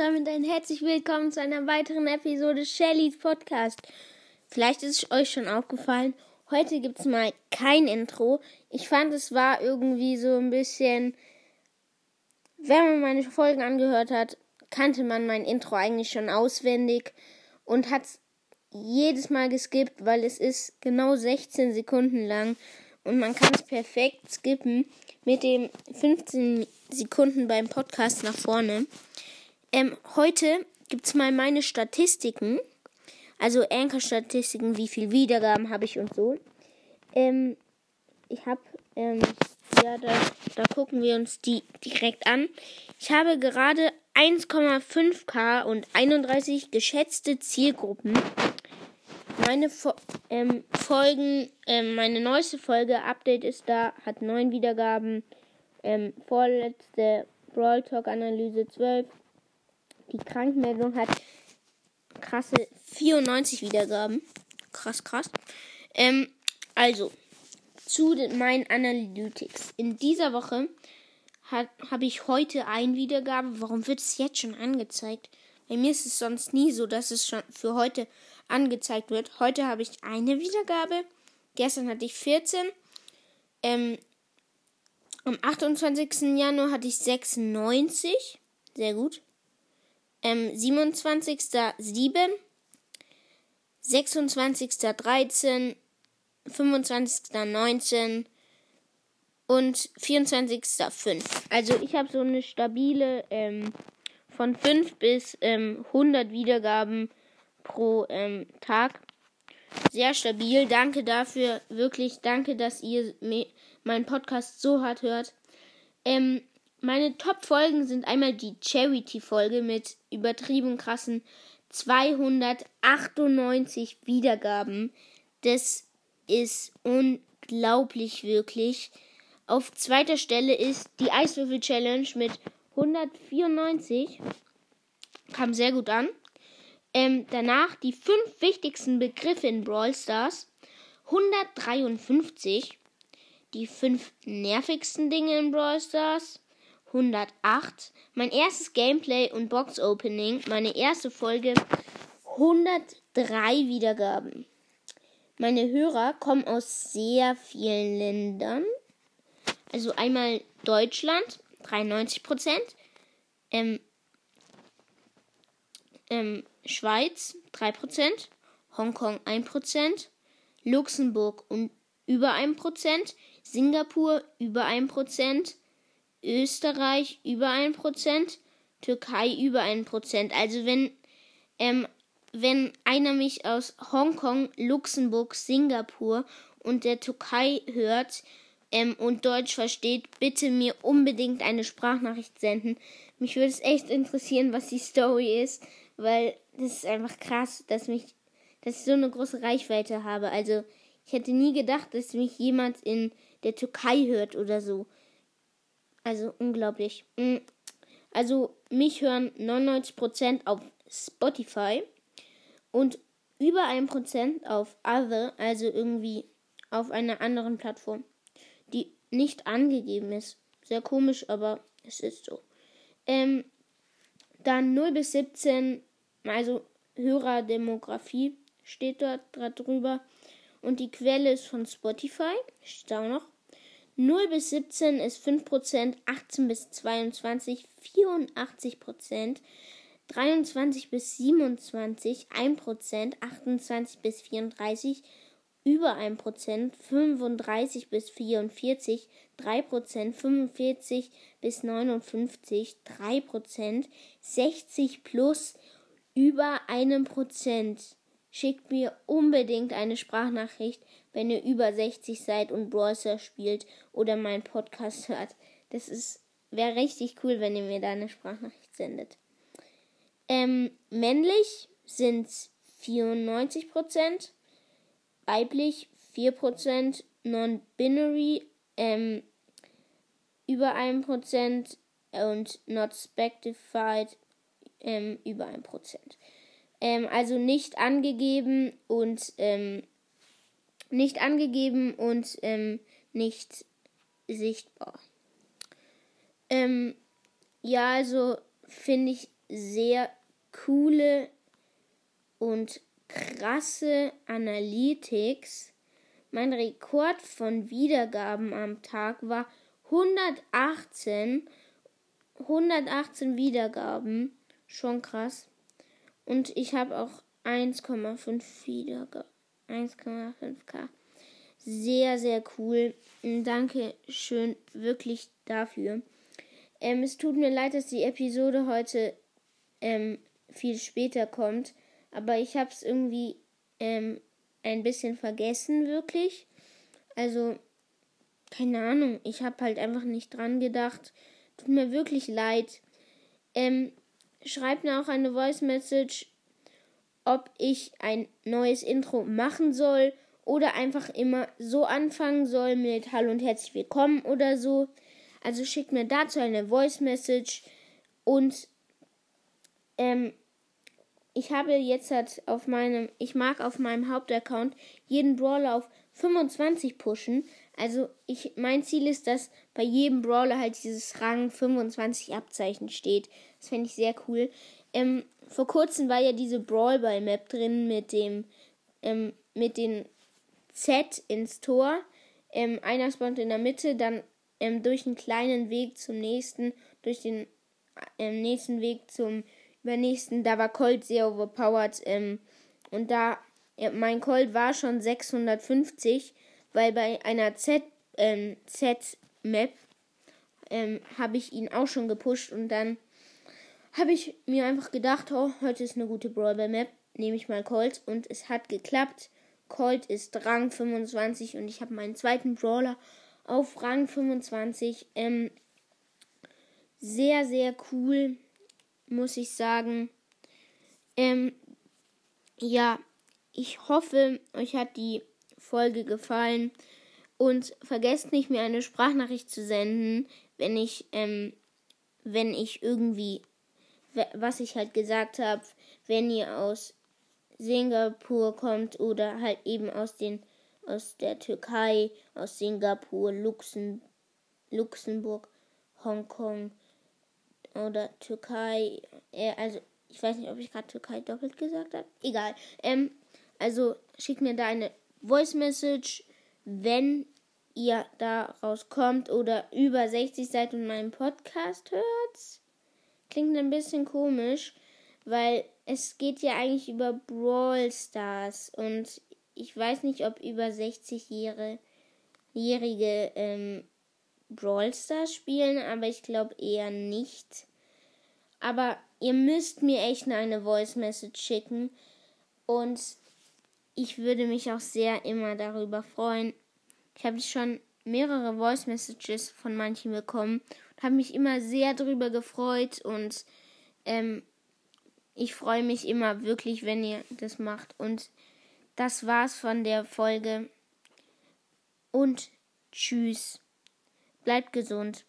damit ein herzlich willkommen zu einer weiteren Episode Shellys Podcast. Vielleicht ist es euch schon aufgefallen, heute gibt es mal kein Intro. Ich fand, es war irgendwie so ein bisschen, wenn man meine Folgen angehört hat, kannte man mein Intro eigentlich schon auswendig und hat es jedes Mal geskippt, weil es ist genau 16 Sekunden lang und man kann es perfekt skippen mit dem 15 Sekunden beim Podcast nach vorne. Ähm, heute gibt es mal meine Statistiken. Also Anchor-Statistiken, wie viel Wiedergaben habe ich und so. Ähm, ich habe, ähm, ja, da, da gucken wir uns die direkt an. Ich habe gerade 1,5k und 31 geschätzte Zielgruppen. Meine Fo ähm, Folgen, ähm, meine neueste Folge, Update ist da, hat 9 Wiedergaben. Ähm, vorletzte Brawl Talk Analyse 12. Die Krankmeldung hat krasse 94 Wiedergaben. Krass, krass. Ähm, also, zu meinen Analytics. In dieser Woche habe ich heute ein Wiedergabe. Warum wird es jetzt schon angezeigt? Bei mir ist es sonst nie so, dass es schon für heute angezeigt wird. Heute habe ich eine Wiedergabe. Gestern hatte ich 14. Ähm, am 28. Januar hatte ich 96. Sehr gut. Ähm, 27. 7. 26. 13. 25. 19 und 24. 5. Also ich habe so eine stabile ähm, von 5 bis ähm, 100 Wiedergaben pro ähm, Tag. Sehr stabil. Danke dafür. Wirklich danke, dass ihr meinen Podcast so hart hört. Ähm, meine Top-Folgen sind einmal die Charity-Folge mit übertrieben krassen 298 Wiedergaben. Das ist unglaublich, wirklich. Auf zweiter Stelle ist die Eiswürfel-Challenge mit 194. Kam sehr gut an. Ähm, danach die fünf wichtigsten Begriffe in Brawl Stars. 153. Die fünf nervigsten Dinge in Brawl Stars. 108. Mein erstes Gameplay und Box Opening. Meine erste Folge. 103 Wiedergaben. Meine Hörer kommen aus sehr vielen Ländern. Also einmal Deutschland, 93% Ähm, ähm, Schweiz 3%, Hongkong 1%, Luxemburg um über 1%, Singapur über 1%, Österreich über 1%, Türkei über 1%. Also wenn, ähm, wenn einer mich aus Hongkong, Luxemburg, Singapur und der Türkei hört ähm, und Deutsch versteht, bitte mir unbedingt eine Sprachnachricht senden. Mich würde es echt interessieren, was die Story ist, weil das ist einfach krass, dass mich, dass ich so eine große Reichweite habe. Also ich hätte nie gedacht, dass mich jemand in der Türkei hört oder so. Also unglaublich. Mm. Also mich hören 99% auf Spotify und über 1% auf Other, also irgendwie auf einer anderen Plattform, die nicht angegeben ist. Sehr komisch, aber es ist so. Ähm, dann 0 bis 17 also Hörerdemografie steht dort drüber. Und die Quelle ist von Spotify, steht auch noch. 0 bis 17 ist 5%, 18 bis 22 84%, 23 bis 27 1%, 28 bis 34 über 1%, 35 bis 44 3%, 45 bis 59 3%, 60 plus über einem Prozent. Schickt mir unbedingt eine Sprachnachricht, wenn ihr über 60 seid und Browser spielt oder meinen Podcast hört. Das ist wäre richtig cool, wenn ihr mir da eine Sprachnachricht sendet. Ähm, männlich sind 94%, weiblich 4%, non-binary ähm, über 1% und not specified ähm, über ein Prozent. Ähm, also nicht angegeben und ähm, nicht angegeben und ähm, nicht sichtbar. Ähm, ja, also finde ich sehr coole und krasse Analytics. Mein Rekord von Wiedergaben am Tag war 118. 118 Wiedergaben. Schon krass. Und ich habe auch 1,5 Wiedergaben. 1,5k. Sehr, sehr cool. Danke schön wirklich dafür. Ähm, es tut mir leid, dass die Episode heute ähm, viel später kommt. Aber ich habe es irgendwie ähm, ein bisschen vergessen, wirklich. Also, keine Ahnung. Ich habe halt einfach nicht dran gedacht. Tut mir wirklich leid. Ähm, schreibt mir auch eine Voice Message, ob ich ein neues Intro machen soll oder einfach immer so anfangen soll mit Hallo und herzlich willkommen oder so. Also schickt mir dazu eine Voice Message und ähm, ich habe jetzt halt auf meinem, ich mag auf meinem Hauptaccount jeden Brawler auf 25 pushen. Also ich, mein Ziel ist, dass bei jedem Brawler halt dieses Rang 25 Abzeichen steht. Das fände ich sehr cool. Ähm, vor kurzem war ja diese Brawlball Map drin mit dem, ähm, mit den Z ins Tor. Ähm, einer spawnt in der Mitte, dann ähm, durch einen kleinen Weg zum nächsten, durch den ähm, nächsten Weg zum übernächsten, da war Colt sehr overpowered. Ähm, und da, ja, mein Colt war schon 650, weil bei einer Z, ähm, Z-Map ähm, habe ich ihn auch schon gepusht und dann habe ich mir einfach gedacht, oh, heute ist eine gute Brawler Map, nehme ich mal Colt und es hat geklappt. Colt ist Rang 25 und ich habe meinen zweiten Brawler auf Rang 25. Ähm, sehr, sehr cool muss ich sagen. Ähm, ja, ich hoffe, euch hat die Folge gefallen. Und vergesst nicht, mir eine Sprachnachricht zu senden, wenn ich, ähm, wenn ich irgendwie, was ich halt gesagt habe, wenn ihr aus Singapur kommt oder halt eben aus den, aus der Türkei, aus Singapur, Luxem, Luxemburg, Hongkong, oder Türkei. Äh, also, ich weiß nicht, ob ich gerade Türkei doppelt gesagt habe. Egal. Ähm, also, schickt mir da eine Voice Message, wenn ihr da rauskommt oder über 60 seid und meinen Podcast hört. Klingt ein bisschen komisch, weil es geht ja eigentlich über Brawl Stars und ich weiß nicht, ob über 60-jährige ähm, Brawl Stars spielen, aber ich glaube eher nicht. Aber ihr müsst mir echt eine Voice Message schicken und ich würde mich auch sehr immer darüber freuen. Ich habe schon mehrere Voice Messages von manchen bekommen habe mich immer sehr darüber gefreut und ähm, ich freue mich immer wirklich, wenn ihr das macht. Und das war's von der Folge. Und tschüss. Bleibt gesund.